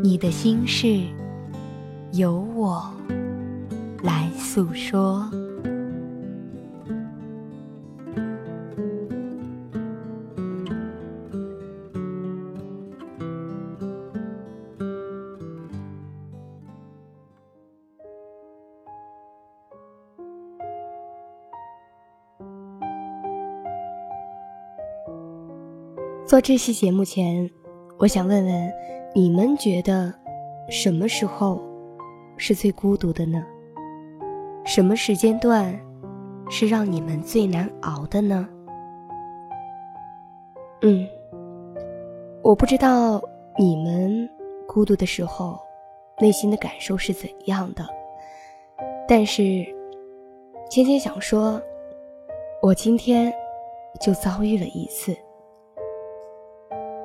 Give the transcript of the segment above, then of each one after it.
你的心事，由我来诉说。做这期节目前，我想问问。你们觉得什么时候是最孤独的呢？什么时间段是让你们最难熬的呢？嗯，我不知道你们孤独的时候内心的感受是怎样的，但是芊芊想说，我今天就遭遇了一次。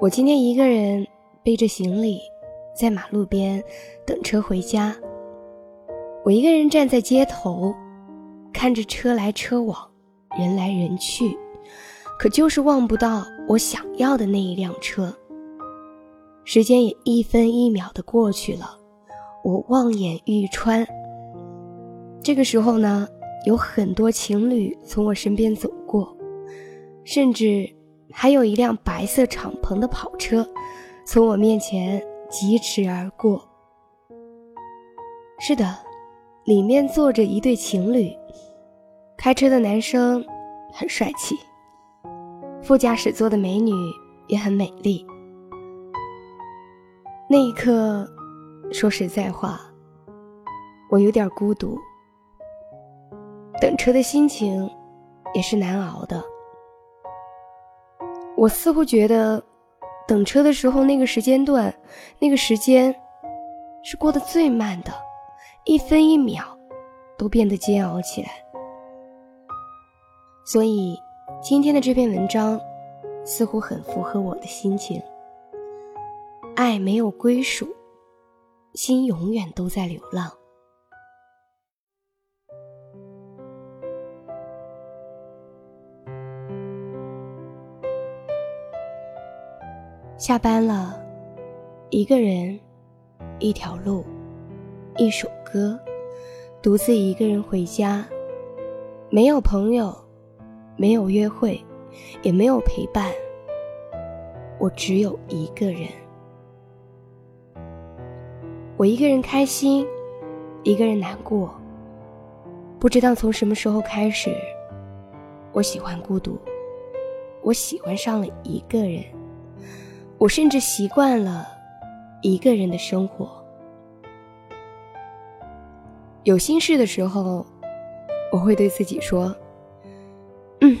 我今天一个人。背着行李，在马路边等车回家。我一个人站在街头，看着车来车往，人来人去，可就是望不到我想要的那一辆车。时间也一分一秒的过去了，我望眼欲穿。这个时候呢，有很多情侣从我身边走过，甚至还有一辆白色敞篷的跑车。从我面前疾驰而过。是的，里面坐着一对情侣，开车的男生很帅气，副驾驶座的美女也很美丽。那一刻，说实在话，我有点孤独，等车的心情也是难熬的。我似乎觉得。等车的时候，那个时间段，那个时间，是过得最慢的，一分一秒，都变得煎熬起来。所以，今天的这篇文章，似乎很符合我的心情。爱没有归属，心永远都在流浪。下班了，一个人，一条路，一首歌，独自一个人回家，没有朋友，没有约会，也没有陪伴，我只有一个人。我一个人开心，一个人难过。不知道从什么时候开始，我喜欢孤独，我喜欢上了一个人。我甚至习惯了一个人的生活。有心事的时候，我会对自己说：“嗯，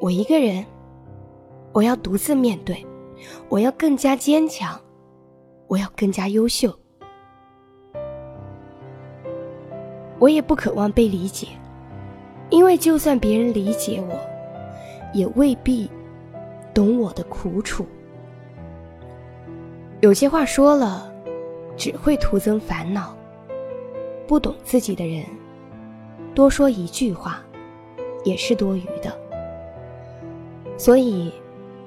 我一个人，我要独自面对，我要更加坚强，我要更加优秀。我也不渴望被理解，因为就算别人理解我，也未必懂我的苦楚。”有些话说了，只会徒增烦恼。不懂自己的人，多说一句话，也是多余的。所以，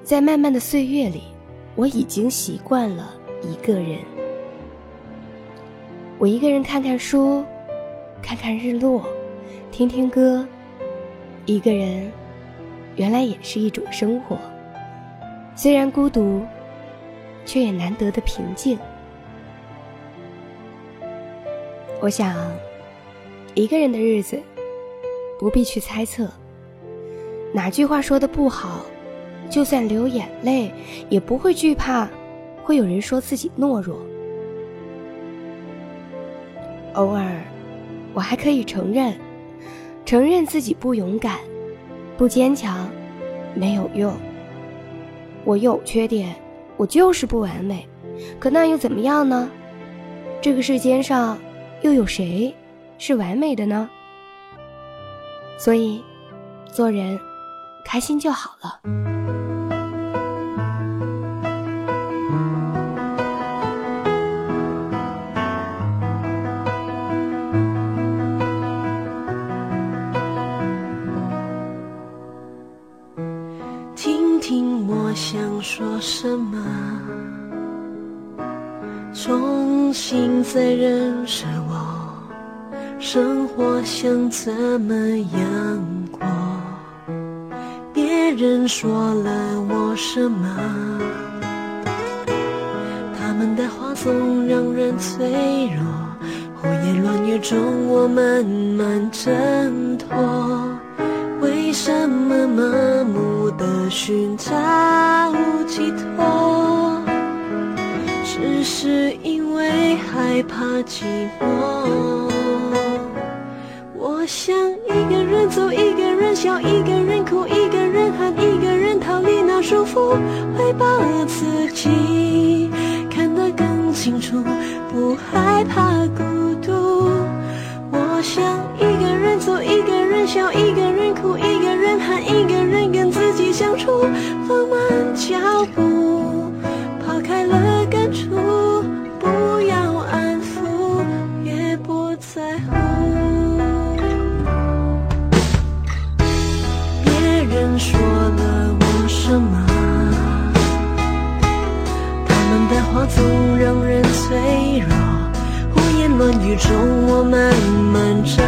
在漫漫的岁月里，我已经习惯了一个人。我一个人看看书，看看日落，听听歌。一个人，原来也是一种生活。虽然孤独。却也难得的平静。我想，一个人的日子，不必去猜测哪句话说的不好，就算流眼泪，也不会惧怕会有人说自己懦弱。偶尔，我还可以承认，承认自己不勇敢、不坚强，没有用。我有缺点。我就是不完美，可那又怎么样呢？这个世间上又有谁是完美的呢？所以，做人开心就好了。听听我想说什么？重新再认识我，生活想怎么样过？别人说了我什么？他们的话总让人脆弱，胡言乱语中我慢慢挣脱。为什么麻木的寻找寄托？怕寂寞。我想一个人走，一个人笑，一个人哭，一个人喊，一个人逃离那束缚，会把自己看得更清楚，不害怕孤独。我想一个人走，一个人笑，一个人哭，一个人喊，一个人跟自己相处，放慢脚步，雨中，我慢慢长